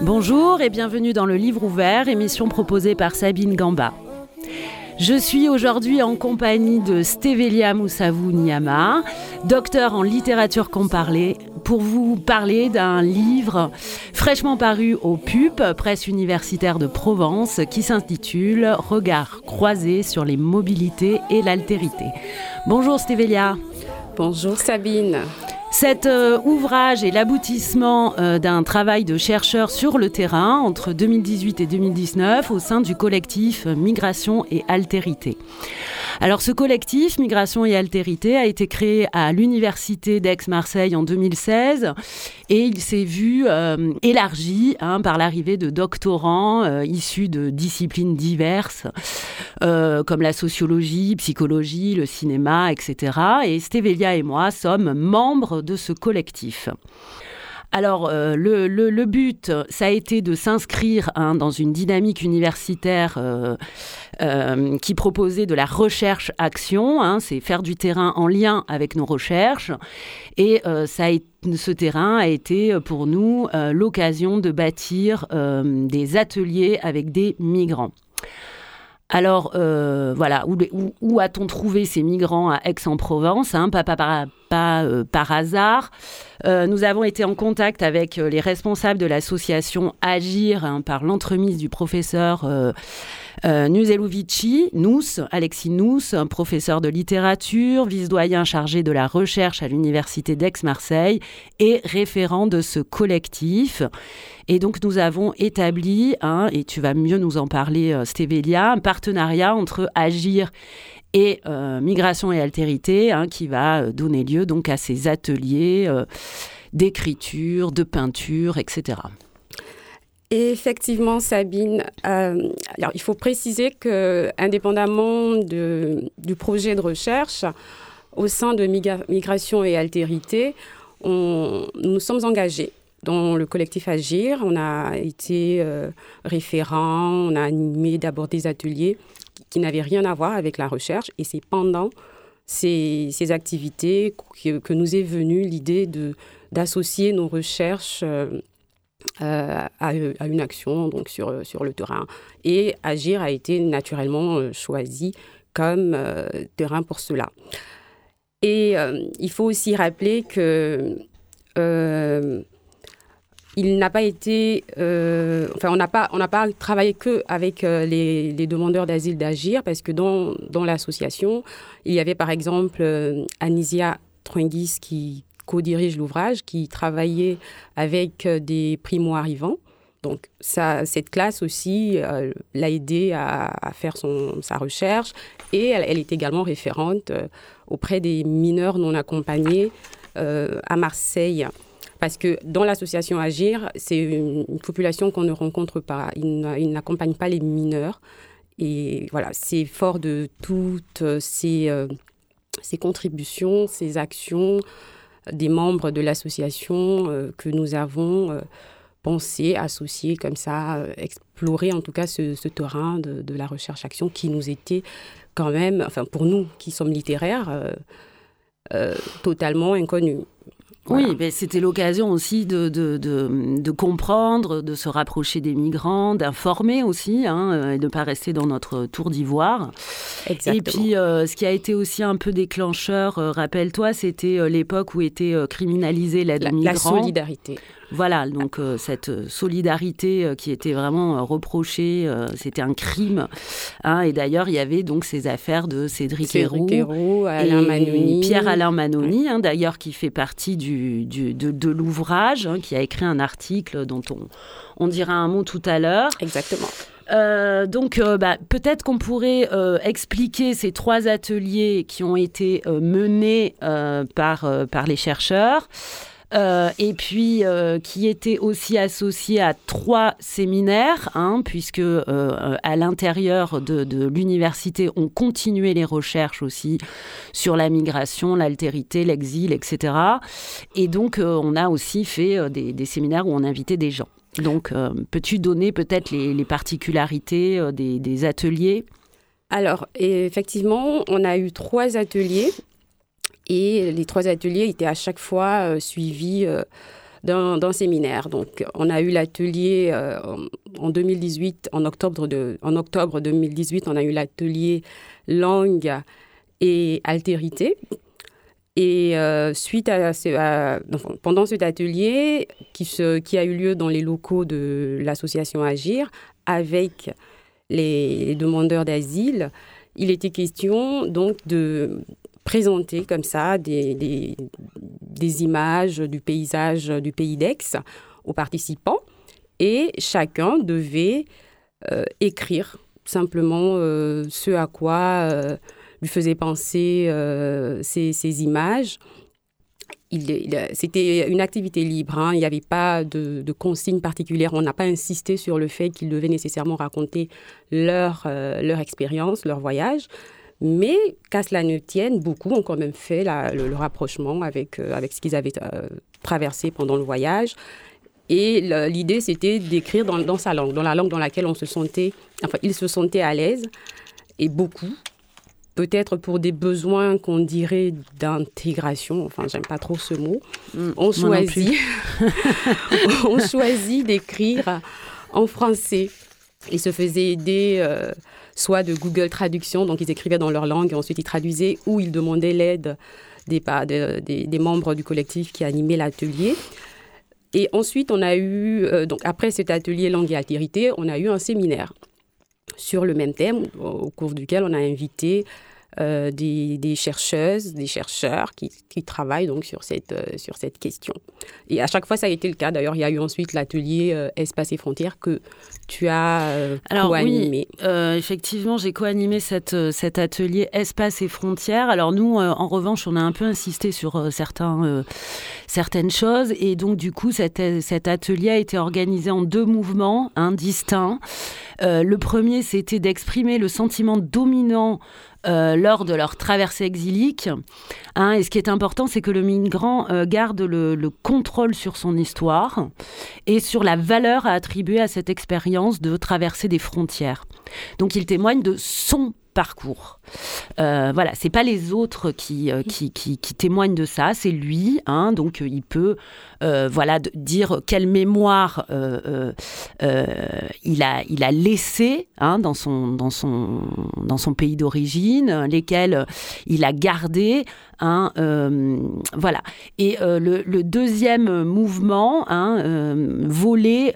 Bonjour et bienvenue dans le Livre ouvert, émission proposée par Sabine Gamba. Je suis aujourd'hui en compagnie de Stevelia Moussavou Niama, docteur en littérature comparée, pour vous parler d'un livre fraîchement paru au PUP, presse universitaire de Provence, qui s'intitule Regard croisé sur les mobilités et l'altérité. Bonjour Stevelia. Bonjour Sabine. Cet euh, ouvrage est l'aboutissement euh, d'un travail de chercheurs sur le terrain entre 2018 et 2019 au sein du collectif Migration et Altérité. Alors ce collectif Migration et Altérité a été créé à l'université d'Aix-Marseille en 2016 et il s'est vu euh, élargi hein, par l'arrivée de doctorants issus de disciplines diverses comme la sociologie, psychologie, le cinéma, etc. Et Stévelia et moi sommes membres de ce collectif. Alors, euh, le, but, ça a été de s'inscrire hein, dans une dynamique universitaire euh, euh, qui proposait de la recherche-action. Hein, c'est faire du terrain en lien avec nos recherches. Et ce terrain a été pour nous l'occasion de bâtir des ateliers avec des migrants. Alors, voilà, où, a-t-on trouvé ces migrants à Aix-en-Provence hein, Pas, par hasard. Euh, nous avons été en contact avec euh, les responsables de l'association Agir hein, par l'entremise du professeur euh, euh Nous, Alexis Nous, professeur de littérature, vice-doyen chargé de la recherche à l'université d'Aix-Marseille et référent de ce collectif. Et donc nous avons établi, et tu vas mieux nous en parler Stévélia, un partenariat entre Agir et euh, Migration et Altérité, hein, qui va euh, donner lieu donc à ces ateliers euh, d'écriture, de peinture, etc. effectivement, Sabine, alors il faut préciser que, indépendamment du projet de recherche, au sein de Migration et Altérité, on, nous sommes engagés dans le collectif Agir. On a été référent, on a animé d'abord des ateliers qui n'avaient rien à voir avec la recherche. Et c'est pendant ces, activités que, nous est venue l'idée d'associer nos recherches euh, euh, à, à, une action donc sur, sur le terrain. Et Agir a été naturellement euh, choisi comme terrain pour cela. Et il faut aussi rappeler que il n'a pas été, euh, enfin, on n'a pas, on n'a pas travaillé que avec euh, les, demandeurs d'asile d'agir, parce que dans, dans l'association, il y avait par exemple euh, Anisia Truingis qui co-dirige l'ouvrage, qui travaillait avec des primo-arrivants. Donc, ça, cette classe aussi l'a aidé à, faire son, sa recherche et elle, est également référente auprès des mineurs non accompagnés à Marseille. Parce que dans l'association Agir, c'est une, population qu'on ne rencontre pas. Ils n'accompagnent pas les mineurs. Et voilà, c'est fort de toutes ces, euh, ces, contributions, ces actions des membres de l'association euh, que nous avons euh, pensé, associé comme ça, explorer en tout cas ce, ce terrain de, de la recherche-action qui nous était quand même, enfin pour nous qui sommes littéraires, totalement inconnu. Oui, mais c'était l'occasion aussi de, de, de, comprendre, de se rapprocher des migrants, d'informer aussi, hein, euh, et de ne pas rester dans notre tour d'ivoire. Et puis, euh, ce qui a été aussi un peu déclencheur, euh, rappelle-toi, c'était l'époque où était criminalisée l'aide la, migrants. La solidarité. Voilà, donc euh, cette euh, solidarité euh, qui était vraiment reprochée, c'était un crime. Hein, et d'ailleurs, il y avait donc ces affaires de Cédric, Cédric Héroux, Alain Manoni. Pierre-Alain Manoni, hein, d'ailleurs, qui fait partie du, de, l'ouvrage, hein, qui a écrit un article dont on, on dira un mot tout à l'heure. Exactement. donc, bah, peut-être qu'on pourrait expliquer ces trois ateliers qui ont été menés par, par les chercheurs. Euh, et puis euh, qui était aussi associé à trois séminaires, hein, puisque euh, à l'intérieur de, l'université, on continuait les recherches aussi sur la migration, l'altérité, l'exil, etc. Et donc, on a aussi fait des, séminaires où on invitait des gens. Donc, peux-tu donner peut-être les, particularités des ateliers? Alors, effectivement, on a eu trois ateliers et les trois ateliers étaient à chaque fois euh, suivis euh, d'un séminaire. Donc, on a eu l'atelier euh, en 2018, en octobre, de, en octobre 2018, on a eu l'atelier langue et altérité. Et suite à, pendant cet atelier qui, a eu lieu dans les locaux de l'association Agir avec les demandeurs d'asile, il était question donc de présenter comme ça des, des, images du paysage du pays d'Aix aux participants et chacun devait euh, écrire simplement euh, ce à quoi euh, lui faisait penser ces, images. C'était une activité libre, hein. il n'y avait pas de, de consigne particulière, on n'a pas insisté sur le fait qu'ils devaient nécessairement raconter leur, leur expérience, leur voyage. Mais qu'à cela ne tienne, beaucoup ont quand même fait le, rapprochement avec, euh, avec ce qu'ils avaient euh, traversé pendant le voyage. Et l'idée, c'était d'écrire dans, dans, sa langue, dans la langue dans laquelle on se sentait, enfin, ils se sentaient à l'aise, et beaucoup, peut-être pour des besoins qu'on dirait d'intégration, enfin, j'aime pas trop ce mot, mm, on, choisit, on choisit d'écrire en français. Ils se faisaient aider. Euh, soit de Google Traduction, donc ils écrivaient dans leur langue et ensuite ils traduisaient, ou ils demandaient l'aide des, membres du collectif qui animaient l'atelier. Et ensuite, on a eu, euh, donc après cet atelier langue et altérité, on a eu un séminaire sur le même thème, au cours duquel on a invité euh, des, des, chercheuses, des chercheurs qui, qui, travaillent donc sur cette, euh, sur cette question. Et à chaque fois, ça a été le cas. D'ailleurs, il y a eu ensuite l'atelier euh, Espace et frontières que tu as co-animé. Oui, effectivement, j'ai co-animé cette, cet atelier Espace et frontières. Alors nous, en revanche, on a un peu insisté sur certains, certaines choses. Et donc, du coup, cet, cet atelier a été organisé en deux mouvements hein, distincts. le premier, c'était d'exprimer le sentiment dominant euh, lors de leur traversée exilique. Hein, et ce qui est important, c'est que le migrant euh, garde le, le, contrôle sur son histoire et sur la valeur à attribuer à cette expérience de traverser des frontières. Donc il témoigne de son parcours. Euh, voilà, c'est pas les autres qui, euh, qui, qui, témoignent de ça, c'est lui. Hein, donc il peut euh, voilà dire quelle mémoire il a il a laissé hein, dans son dans son dans son pays d'origine, lesquels il a gardé. Hein, voilà. Et le, deuxième mouvement, hein, volé,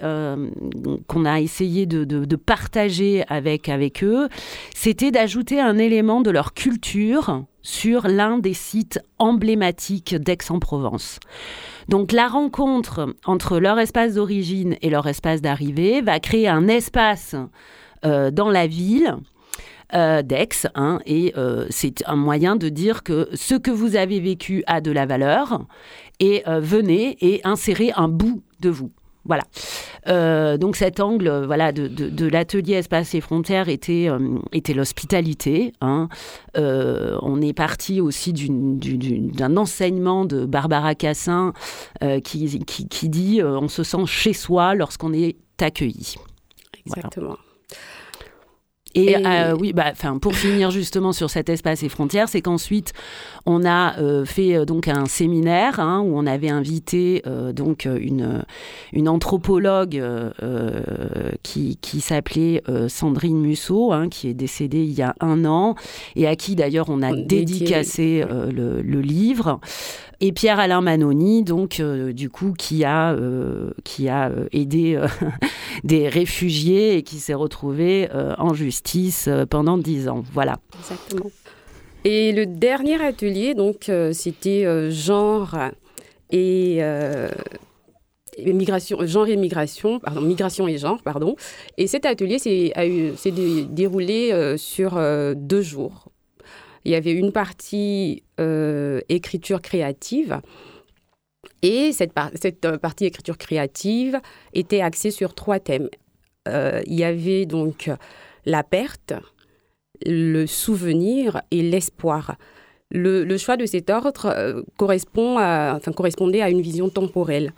qu'on a essayé de, de, de partager avec avec eux, c'était d'ajouter un élément de leur culture sur l'un des sites emblématiques d'Aix-en-Provence. Donc la rencontre entre leur espace d'origine et leur espace d'arrivée va créer un espace euh, dans la ville euh, d'Aix, hein, et euh, c'est un moyen de dire que ce que vous avez vécu a de la valeur, et venez et insérez un bout de vous. Voilà. Euh, donc cet angle euh, voilà, de, l'atelier Espace et Frontières était, euh, était l'hospitalité. Hein. on est parti aussi d'un enseignement de Barbara Cassin qui, qui, dit on se sent chez soi lorsqu'on est accueilli. Exactement. Et, euh, oui, bah, pour finir justement sur cet espace et frontières, c'est qu'ensuite on a euh, fait euh, donc un séminaire hein, où on avait invité donc une une anthropologue qui, qui s'appelait Sandrine Musso, hein, qui est décédée il y a un an et à qui d'ailleurs on a dédicacé le, le, livre et Pierre-Alain Manoni, donc, euh, du coup, qui a, euh, qui a euh, aidé des réfugiés et qui s'est retrouvé en justice pendant dix ans. Voilà. Exactement. Et le dernier atelier, donc, c'était genre et migration, genre et migration, pardon, migration et genre, pardon. Et cet atelier s'est déroulé sur deux jours. Il y avait une partie euh, écriture créative Et cette, cette partie écriture créative était axée sur trois thèmes. il y avait donc la perte, le souvenir et l'espoir. Le, choix de cet ordre euh, correspond enfin, correspondait à une vision temporelle.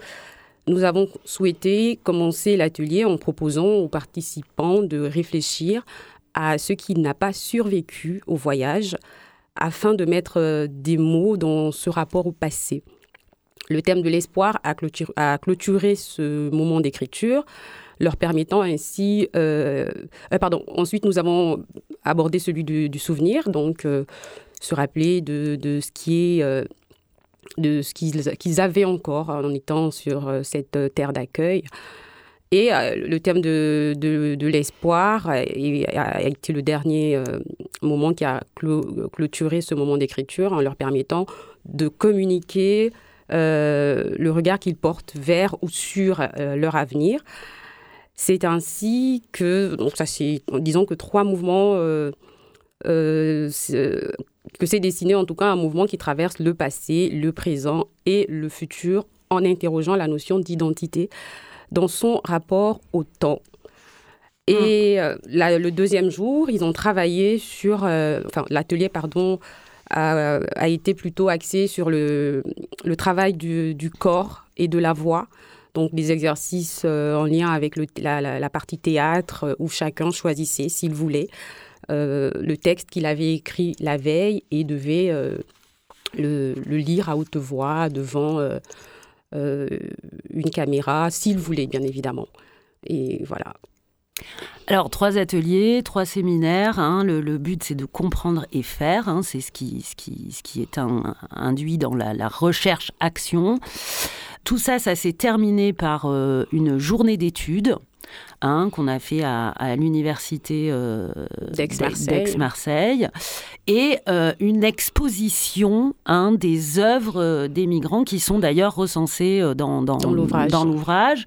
Nous avons souhaité commencer l'atelier en proposant aux participants de réfléchir à ce qui n'a pas survécu au voyage afin de mettre euh, des mots dans ce rapport au passé. Le thème de l'espoir a, clôturé ce moment d'écriture leur permettant ainsi... Euh, euh, pardon, ensuite nous avons abordé celui du, souvenir, donc se rappeler de, ce qui est... de ce qu'ils avaient encore en étant sur cette terre d'accueil. Et le thème de, l'espoir a, été le dernier moment qui a clôturé ce moment d'écriture en leur permettant de communiquer le regard qu'ils portent vers ou sur leur avenir. C'est ainsi que, disons que trois mouvements, euh, euh, que c'est destiné en tout cas un mouvement qui traverse le passé, le présent et le futur en interrogeant la notion d'identité dans son rapport au temps. Et hum. euh, le deuxième jour, ils ont travaillé sur, enfin l'atelier, pardon, a, été plutôt axé sur le, le travail du, du, corps et de la voix donc des exercices euh, en lien avec la, partie théâtre euh, où chacun choisissait, s'il voulait, euh, le texte qu'il avait écrit la veille et devait le, lire à haute voix devant une caméra, s'il voulait, bien évidemment. Et voilà. Alors, trois ateliers, trois séminaires. Hein. le, but, c'est de comprendre et faire. Hein. c'est ce qui, ce, qui, ce qui est induit dans la, la recherche-action. Tout ça, ça s'est terminé par euh, une journée d'études. Hein, qu'on a fait à, l'université euh, d'Aix-Marseille, et euh, une exposition hein, des œuvres des migrants qui sont d'ailleurs recensées dans, dans, dans l'ouvrage.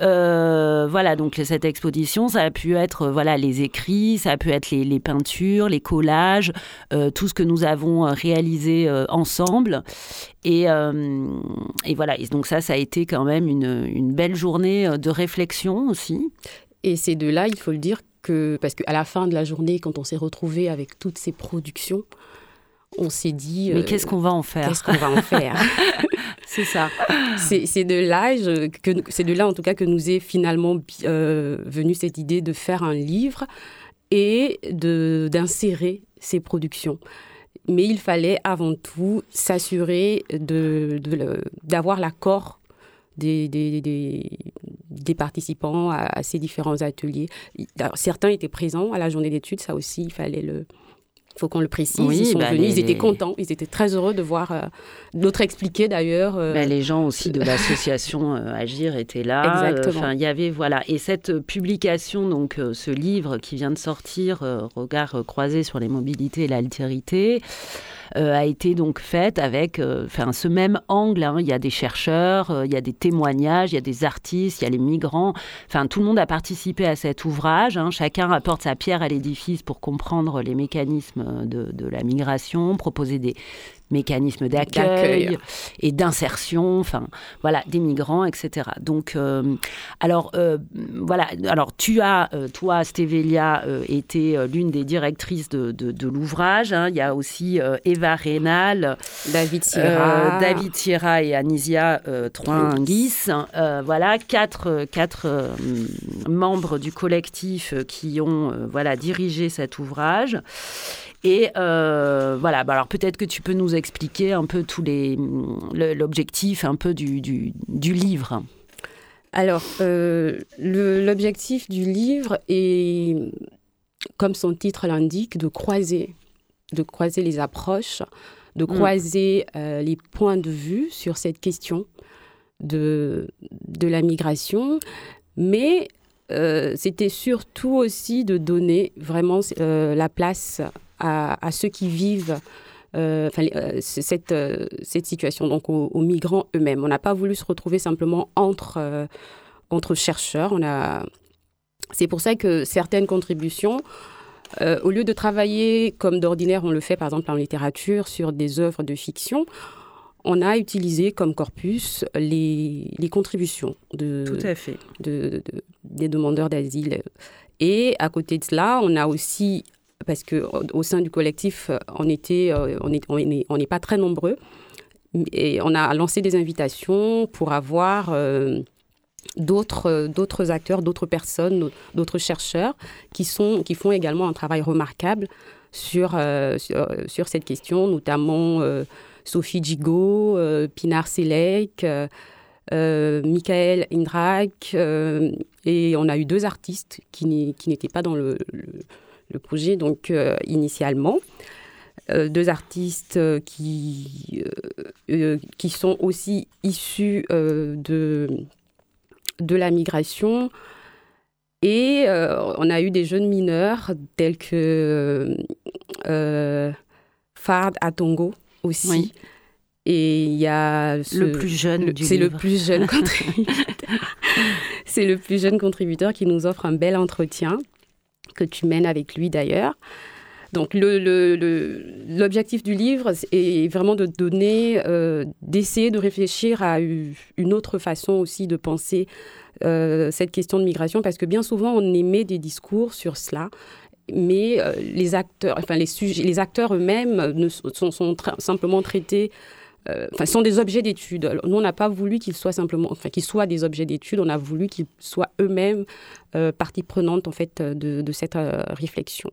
Euh, voilà, donc cette exposition, ça a pu être euh, voilà les écrits, ça a pu être les, peintures, les collages, euh, tout ce que nous avons réalisé ensemble. Et, et, voilà, donc ça, ça a été quand même une, une belle journée de réflexion aussi. Et c'est de là, il faut le dire, que parce qu'à la fin de la journée, quand on s'est retrouvé avec toutes ces productions, on s'est dit. Mais qu'est-ce qu'on va en faire Qu'est-ce qu'on va en faire C'est ça. C'est de là, que c'est de là en tout cas que nous est finalement euh, venue cette idée de faire un livre et d'insérer ces productions. Mais il fallait avant tout s'assurer d'avoir de, l'accord des, des, des, participants à, à, ces différents ateliers. certains étaient présents à la journée d'études, ça aussi, il fallait le, faut qu'on le précise. ils sont bah, venus, ils étaient contents, ils étaient très heureux de voir euh, d'autres expliquer d'ailleurs. Euh, bah, les gens aussi de l'association euh, Agir étaient là. Exactement. il y avait voilà et cette publication donc ce livre qui vient de sortir, Regard croisé sur les mobilités et l'altérité. Euh, a été donc faite avec euh, enfin, ce même angle. Hein. Il y a des chercheurs, euh, il y a des témoignages, il y a des artistes, il y a les migrants. Enfin, tout le monde a participé à cet ouvrage. Hein. Chacun apporte sa pierre à l'édifice pour comprendre les mécanismes de, de la migration, proposer des, mécanismes d'accueil et d'insertion, enfin voilà, des migrants, etc. Donc, euh, alors euh, voilà, alors tu as, euh, toi, Stévelia, été l'une des directrices de, de, l'ouvrage. Hein. Il y a aussi Eva Rénal, David Sierra, David Sierra et Anisia Troinguis. voilà, quatre, quatre membres du collectif qui ont voilà dirigé cet ouvrage. Et euh, voilà, bah alors peut-être que tu peux nous expliquer un peu tous les l'objectif un peu du, du, du livre. Alors, euh, l'objectif du livre est, comme son titre l'indique, de croiser, de croiser les approches, de mm. croiser euh, les points de vue sur cette question de, de la migration, mais c'était surtout aussi de donner vraiment la place à, ceux qui vivent euh, euh, cette, euh, cette situation, donc aux, migrants eux-mêmes. On n'a pas voulu se retrouver simplement entre, entre chercheurs. On a... C'est pour ça que certaines contributions, au lieu de travailler comme d'ordinaire on le fait par exemple en littérature sur des œuvres de fiction, on a utilisé comme corpus les, contributions de, Tout à fait. des demandeurs d'asile. Et à côté de cela, on a aussi, parce qu'au sein du collectif, on était, euh, on n'est pas très nombreux, et on a lancé des invitations pour avoir euh, d'autres acteurs, d'autres personnes, d'autres chercheurs qui sont qui font également un travail remarquable sur euh, sur, cette question, notamment Sophie Gigot, euh, Pinar Selek, euh, euh, Michael Indrak, et on a eu deux artistes qui n'étaient pas dans le, projet donc initialement. deux artistes qui, qui sont aussi issus de, de la migration. Et on a eu des jeunes mineurs tels que Fard Atongo, aussi. Et il y a le plus jeune C'est le plus jeune contributeur. c'est le plus jeune contributeur qui nous offre un bel entretien que tu mènes avec lui d'ailleurs. Donc l'objectif du livre est vraiment de donner, euh, d'essayer de réfléchir à une autre façon aussi de penser euh, cette question de migration, parce que bien souvent on émet des discours sur cela, mais euh, les acteurs, enfin les, sujets, les acteurs eux-mêmes sont, simplement traités enfin, sont des objets d'étude. Nous, on n'a pas voulu qu'ils soient simplement, enfin, qu'ils soient des objets d'étude. On a voulu qu'ils soient eux-mêmes euh, partie prenante en fait de, cette réflexion.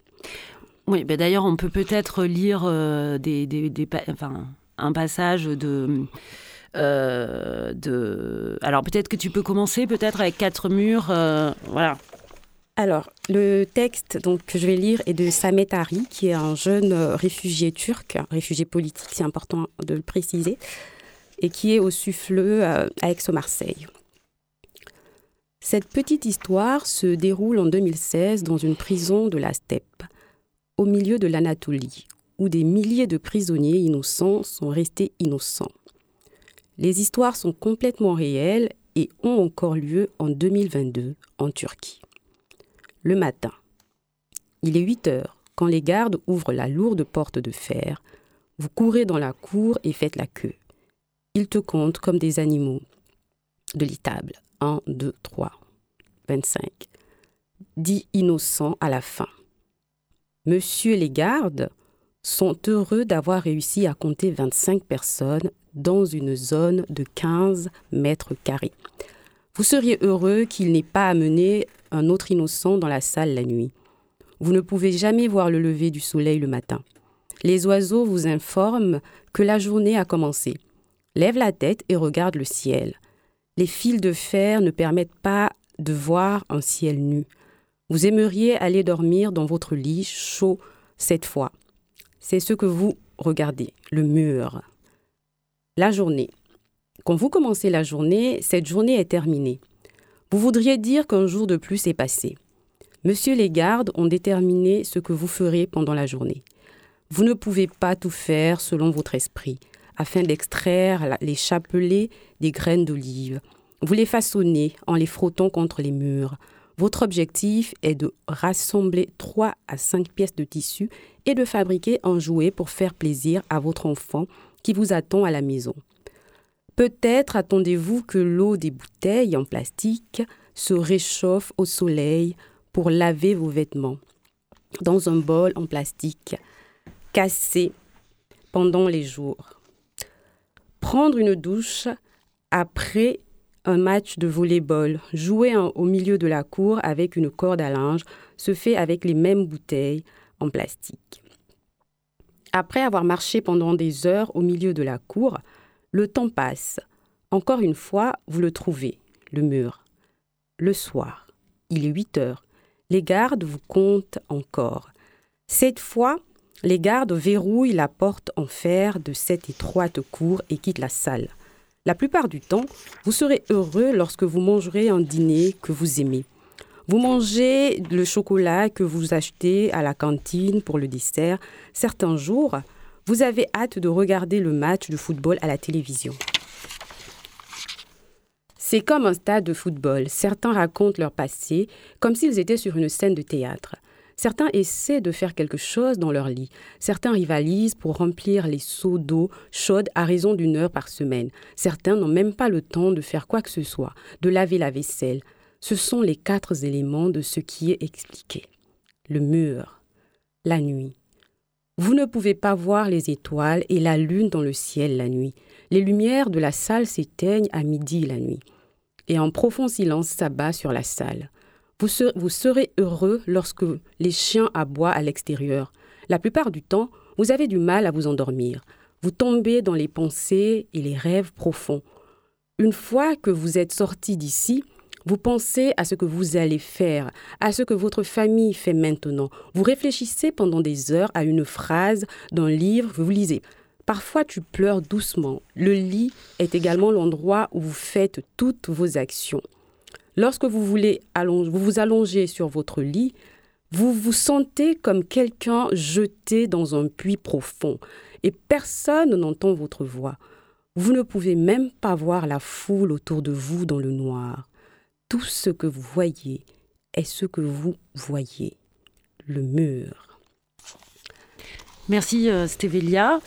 Oui, ben d'ailleurs, on peut peut-être lire des, des enfin, un passage de. de... Alors peut-être que tu peux commencer peut-être avec quatre murs. voilà. Alors, le texte donc, que je vais lire est de Samet Ari, qui est un jeune euh, réfugié turc, réfugié politique, c'est important de le préciser, et qui est au Suffleux euh, à Aix-Marseille. Cette petite histoire se déroule en 2016 dans une prison de la steppe, au milieu de l'Anatolie, où des milliers de prisonniers innocents sont restés innocents. Les histoires sont complètement réelles et ont encore lieu en 2022 en Turquie le matin. Il est 8 heures quand les gardes ouvrent la lourde porte de fer. Vous courez dans la cour et faites la queue. Ils te comptent comme des animaux. De l'étable. 1, 2, 3, 25. Dit innocent à la fin. Monsieur les gardes sont heureux d'avoir réussi à compter 25 personnes dans une zone de 15 mètres carrés. Vous seriez heureux qu'il n'ait pas amené un autre innocent dans la salle la nuit. Vous ne pouvez jamais voir le lever du soleil le matin. Les oiseaux vous informent que la journée a commencé. Lève la tête et regarde le ciel. Les fils de fer ne permettent pas de voir un ciel nu. Vous aimeriez aller dormir dans votre lit chaud cette fois. C'est ce que vous regardez, le mur. La journée. Quand vous commencez la journée, cette journée est terminée. Vous voudriez dire qu'un jour de plus est passé. Monsieur les gardes ont déterminé ce que vous ferez pendant la journée. Vous ne pouvez pas tout faire selon votre esprit, afin d'extraire les chapelets des graines d'olive. Vous les façonnez en les frottant contre les murs. Votre objectif est de rassembler 3 à 5 pièces de tissu et de fabriquer un jouet pour faire plaisir à votre enfant qui vous attend à la maison. Peut-être attendez-vous que l'eau des bouteilles en plastique se réchauffe au soleil pour laver vos vêtements dans un bol en plastique cassé pendant les jours. Prendre une douche après un match de volleyball, jouer au milieu de la cour avec une corde à linge, se fait avec les mêmes bouteilles en plastique. Après avoir marché pendant des heures au milieu de la cour, le temps passe. Encore une fois, vous le trouvez, le mur. Le soir, il est 8 heures. Les gardes vous comptent encore. Cette fois, les gardes verrouillent la porte en fer de cette étroite cour et quittent la salle. La plupart du temps, vous serez heureux lorsque vous mangerez un dîner que vous aimez. Vous mangez le chocolat que vous achetez à la cantine pour le dessert. Certains jours, vous avez hâte de regarder le match de football à la télévision. C'est comme un stade de football. Certains racontent leur passé comme s'ils étaient sur une scène de théâtre. Certains essaient de faire quelque chose dans leur lit. Certains rivalisent pour remplir les seaux d'eau chaude à raison d'une heure par semaine. Certains n'ont même pas le temps de faire quoi que ce soit, de laver la vaisselle. Ce sont les quatre éléments de ce qui est expliqué. Le mur, la nuit. Vous ne pouvez pas voir les étoiles et la lune dans le ciel la nuit. Les lumières de la salle s'éteignent à midi la nuit. Et un profond silence s'abat sur la salle. Vous serez, heureux lorsque les chiens aboient à l'extérieur. La plupart du temps, vous avez du mal à vous endormir. Vous tombez dans les pensées et les rêves profonds. Une fois que vous êtes sorti d'ici, vous pensez à ce que vous allez faire, à ce que votre famille fait maintenant. Vous réfléchissez pendant des heures à une phrase d'un livre que vous lisez. Parfois, tu pleures doucement. Le lit est également l'endroit où vous faites toutes vos actions. Lorsque vous voulez vous vous allongez sur votre lit, vous vous sentez comme quelqu'un jeté dans un puits profond et personne n'entend votre voix. Vous ne pouvez même pas voir la foule autour de vous dans le noir. Tout ce que vous voyez est ce que vous voyez, le mur. Merci euh, Stévélia.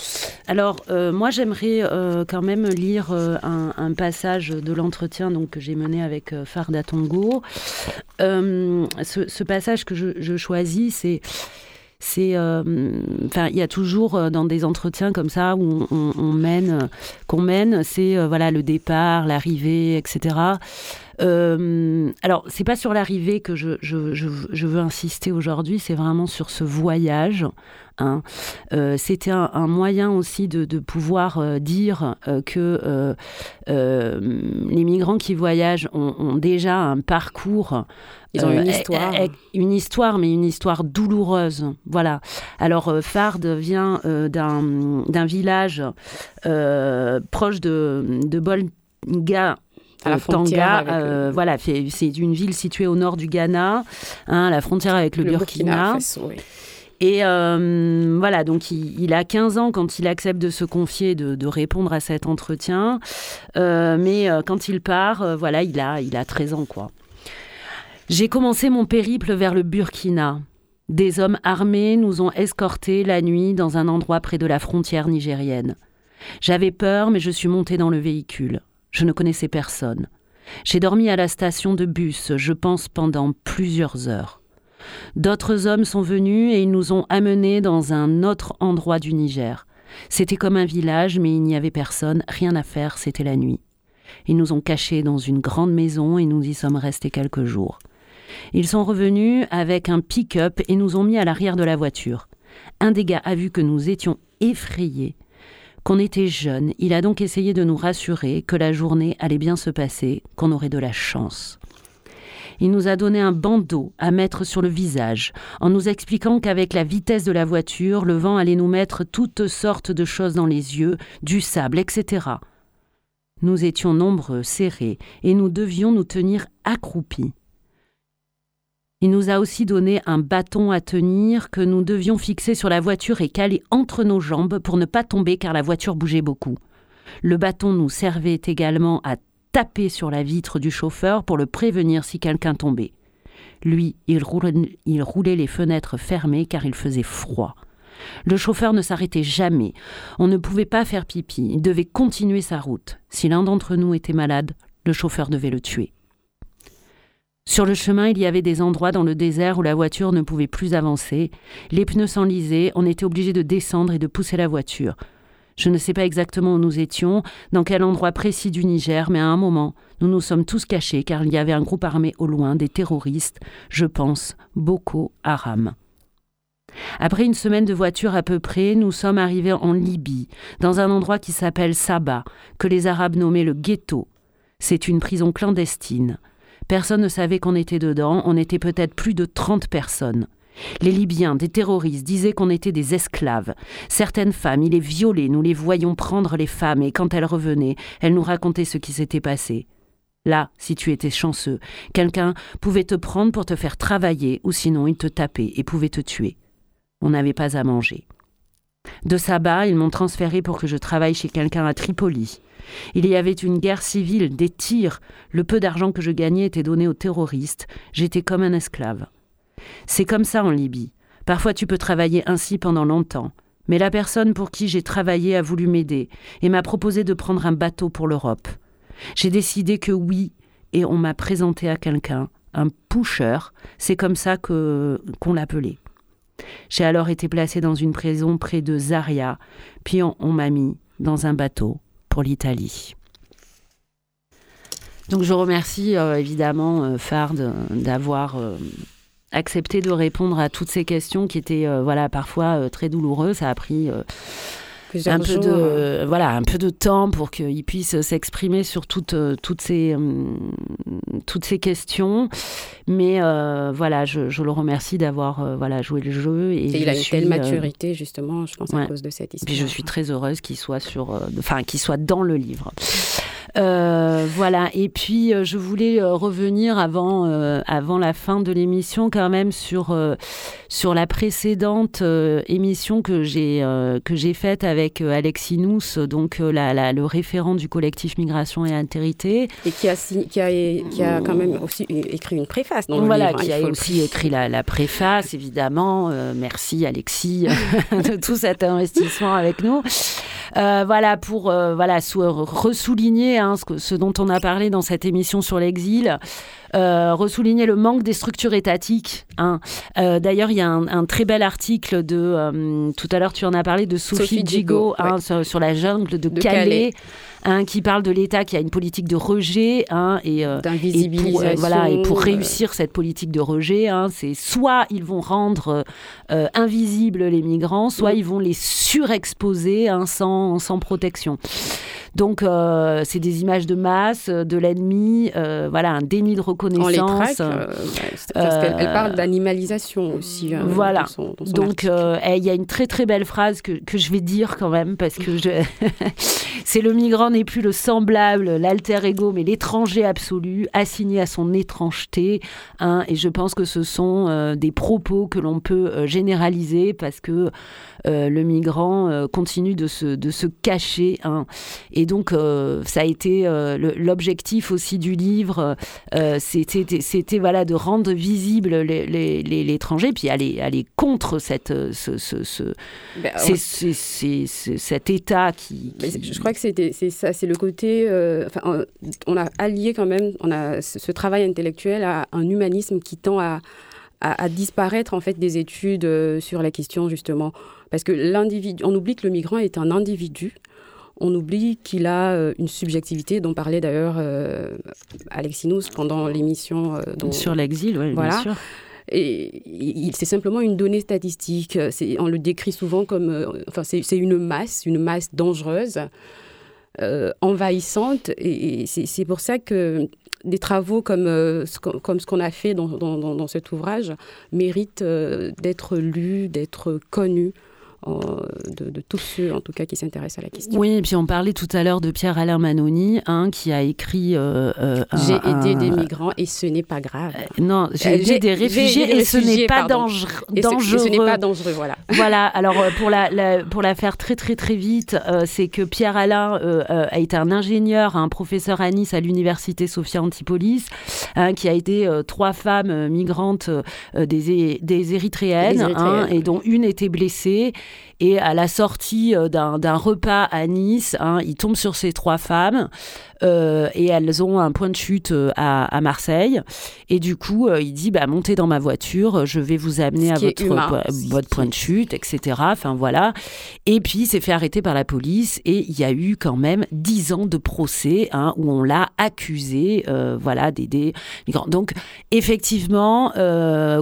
Alors euh, moi j'aimerais euh, quand même lire un, passage de l'entretien donc que j'ai mené avec Farda Tongo. Ce, passage que je, choisis c'est c'est enfin il y a toujours dans des entretiens comme ça où on, mène qu'on mène c'est voilà le départ l'arrivée etc euh, alors, c'est pas sur l'arrivée que je, je, veux insister aujourd'hui, c'est vraiment sur ce voyage. Hein. Euh, c'était un, moyen aussi de, pouvoir euh, dire euh, que les migrants qui voyagent ont, déjà un parcours. Ils ont une histoire. une histoire, mais une histoire douloureuse. Voilà. Alors, Fard vient d'un village proche de, de Bolga à la frontière euh, voilà, c'est une ville située au nord du Ghana, hein, à la frontière avec le, Burkina. Et euh, voilà, donc il, a 15 ans quand il accepte de se confier, de, répondre à cet entretien. Euh, mais quand il part, voilà, il a, il a 13 ans, quoi. J'ai commencé mon périple vers le Burkina. Des hommes armés nous ont escortés la nuit dans un endroit près de la frontière nigérienne. J'avais peur, mais je suis montée dans le véhicule. Je ne connaissais personne. J'ai dormi à la station de bus, je pense, pendant plusieurs heures. D'autres hommes sont venus et ils nous ont amenés dans un autre endroit du Niger. C'était comme un village, mais il n'y avait personne, rien à faire, c'était la nuit. Ils nous ont cachés dans une grande maison et nous y sommes restés quelques jours. Ils sont revenus avec un pick-up et nous ont mis à l'arrière de la voiture. Un des gars a vu que nous étions effrayés qu'on était jeunes. Il a donc essayé de nous rassurer que la journée allait bien se passer, qu'on aurait de la chance. Il nous a donné un bandeau à mettre sur le visage, en nous expliquant qu'avec la vitesse de la voiture, le vent allait nous mettre toutes sortes de choses dans les yeux, du sable, etc. Nous étions nombreux, serrés, et nous devions nous tenir accroupis. Il nous a aussi donné un bâton à tenir que nous devions fixer sur la voiture et caler entre nos jambes pour ne pas tomber car la voiture bougeait beaucoup. Le bâton nous servait également à taper sur la vitre du chauffeur pour le prévenir si quelqu'un tombait. Lui, il roulait, les fenêtres fermées car il faisait froid. Le chauffeur ne s'arrêtait jamais. On ne pouvait pas faire pipi. Il devait continuer sa route. Si l'un d'entre nous était malade, le chauffeur devait le tuer. Sur le chemin, il y avait des endroits dans le désert où la voiture ne pouvait plus avancer. Les pneus s'enlisaient, on était obligé de descendre et de pousser la voiture. Je ne sais pas exactement où nous étions, dans quel endroit précis du Niger, mais à un moment, nous nous sommes tous cachés car il y avait un groupe armé au loin, des terroristes, je pense, Boko Haram. Après une semaine de voiture à peu près, nous sommes arrivés en Libye, dans un endroit qui s'appelle Saba, que les Arabes nommaient le ghetto. C'est une prison clandestine. Personne ne savait qu'on était dedans, on était peut-être plus de 30 personnes. Les Libyens, des terroristes, disaient qu'on était des esclaves. Certaines femmes, ils les violaient, nous les voyions prendre les femmes, et quand elles revenaient, elles nous racontaient ce qui s'était passé. Là, si tu étais chanceux, quelqu'un pouvait te prendre pour te faire travailler, ou sinon il te tapait et pouvait te tuer. On n'avait pas à manger. De Saba, ils m'ont transféré pour que je travaille chez quelqu'un à Tripoli. Il y avait une guerre civile, des tirs. Le peu d'argent que je gagnais était donné aux terroristes. J'étais comme un esclave. C'est comme ça en Libye. Parfois tu peux travailler ainsi pendant longtemps. Mais la personne pour qui j'ai travaillé a voulu m'aider et m'a proposé de prendre un bateau pour l'Europe. J'ai décidé que oui, et on m'a présenté à quelqu'un, un pusher, c'est comme ça qu'on l'appelait. J'ai alors été placée dans une prison près de Zaria, puis on, m'a mis dans un bateau pour l'Italie. Donc je remercie euh, évidemment euh, Fard d'avoir euh, accepté de répondre à toutes ces questions qui étaient voilà parfois très douloureuses. Ça a pris un peu de euh, voilà un peu de temps pour qu'il puisse s'exprimer sur toutes euh, toutes ces euh, toutes ces questions. Mais voilà je, le remercie d'avoir voilà joué le jeu et, il a une telle maturité justement je pense à cause de cette histoire et je suis très heureuse qu'il soit sur enfin qu'il soit dans le livre. euh, voilà. Et puis, euh, je voulais euh, revenir avant, avant la fin de l'émission, quand même, sur, sur la précédente émission que j'ai que j'ai faite avec Alexis Nous, donc la, le référent du collectif Migration et Altérité. Et qui a, qui a, qui a quand même aussi écrit une préface dans voilà, livre. Hein, qui a aussi écrit la, la, préface, évidemment. merci, Alexis, de tout cet investissement avec nous. voilà, pour voilà, ressouligner Hein, ce, dont on a parlé dans cette émission sur l'exil, euh, ressouligner le manque des structures étatiques. Hein. Euh, d'ailleurs, il y a un, très bel article de, euh, tout à l'heure tu en as parlé, de Sophie, Gigot, hein, sur, la jungle de, Calais. Qui parle de l'État qui a une politique de rejet et, pour, voilà, et pour réussir cette politique de rejet, c'est soit ils vont rendre invisibles les migrants, soit ils vont les surexposer sans, sans protection. Donc, euh, c'est des images de masse, euh, de l'ennemi, euh, voilà, un déni de reconnaissance. parce qu'elle parle d'animalisation aussi. voilà. Donc, il y a une très très belle phrase que, que je vais dire quand même, parce que c'est le migrant n'est plus le semblable, l'alter ego, mais l'étranger absolu, assigné à son étrangeté. Hein, et je pense que ce sont des propos que l'on peut généraliser parce que le migrant continue de se, de se cacher. Hein, et donc, euh, ça a été euh, l'objectif aussi du livre, euh, c'était voilà, de rendre visible l'étranger, puis aller, aller contre cette, ce, ce, ben, cet état qui, Je crois que c'est ça, c'est le côté... enfin, on a allié quand même on a ce travail intellectuel à un humanisme qui tend à, à, disparaître en fait des études sur la question justement parce que l'individu on oublie que le migrant est un individu on oublie qu'il a euh, une subjectivité dont parlait d'ailleurs euh, Alexinous pendant l'émission. Euh, Sur l'exil, oui, voilà. bien sûr. Et c'est simplement une donnée statistique. On le décrit souvent comme. enfin, c'est une masse, une masse dangereuse, envahissante. Et, c'est pour ça que des travaux comme, comme ce qu'on a fait dans, dans cet ouvrage méritent d'être lus, d'être connus. Euh, de, tous ceux, en tout cas, qui s'intéressent à la question. Oui, et puis on parlait tout à l'heure de Pierre-Alain Manoni, hein, qui a écrit... Euh, euh, j'ai aidé des migrants et ce n'est pas grave. non, j'ai aidé des réfugiés et ce n'est pas dangereux. ce n'est pas dangereux, voilà. Voilà, alors pour la, pour la faire très très très vite, c'est que Pierre-Alain a été un ingénieur, un professeur à Nice à l'université Sophia Antipolis, hein, qui a aidé trois femmes migrantes des, des Érythréennes, hein, et dont une était blessée. Et à la sortie euh, d'un repas à Nice, hein, il tombe sur ces trois femmes. Euh, et elles ont un point de chute euh, à, Marseille. Et du coup, euh, il dit bah, montez dans ma voiture, je vais vous amener à votre, votre point de chute, etc. Enfin voilà. Et puis, il s'est fait arrêter par la police et il y a eu quand même dix ans de procès hein, où on l'a accusé voilà, d'aider migrants. Donc, effectivement,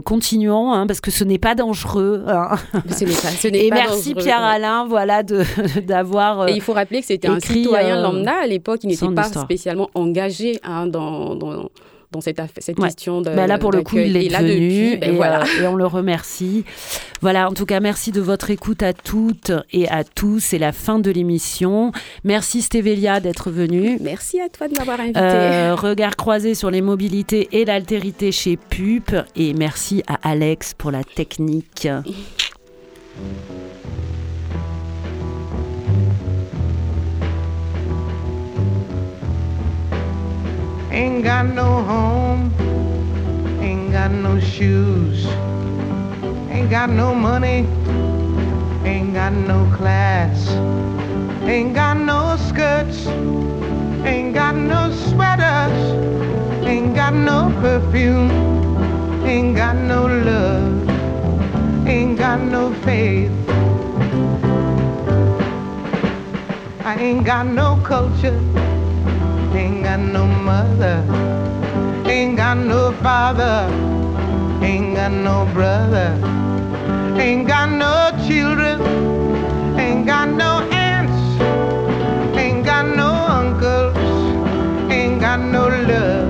continuons hein, parce que ce n'est pas dangereux. Hein. Ce n'est pas, ce et merci Pierre Alain, voilà, d'avoir. et il faut rappeler que c'était un citoyen lambda à l'époque, il n'était pas spécialement engagé hein, dans, dans, dans, cette, cette question de. Bah là, pour le coup, il est venu ben voilà. Euh, et, on le remercie. Voilà, en tout cas, merci de votre écoute à toutes et à tous. C'est la fin de l'émission. Merci Stévélia d'être venue. Merci à toi de m'avoir invité. Euh, regard croisé sur les mobilités et l'altérité chez PUP. Et merci à Alex pour la technique. Ain't got no home, ain't got no shoes. Ain't got no money, ain't got no class, ain't got no skirts, ain't got no sweaters, ain't got no perfume, ain't got no love, ain't got no faith. I ain't got no culture, ain't got no mother, ain't got no father, ain't got no brother, ain't got no children, ain't got no aunts, ain't got no uncles, ain't got no love,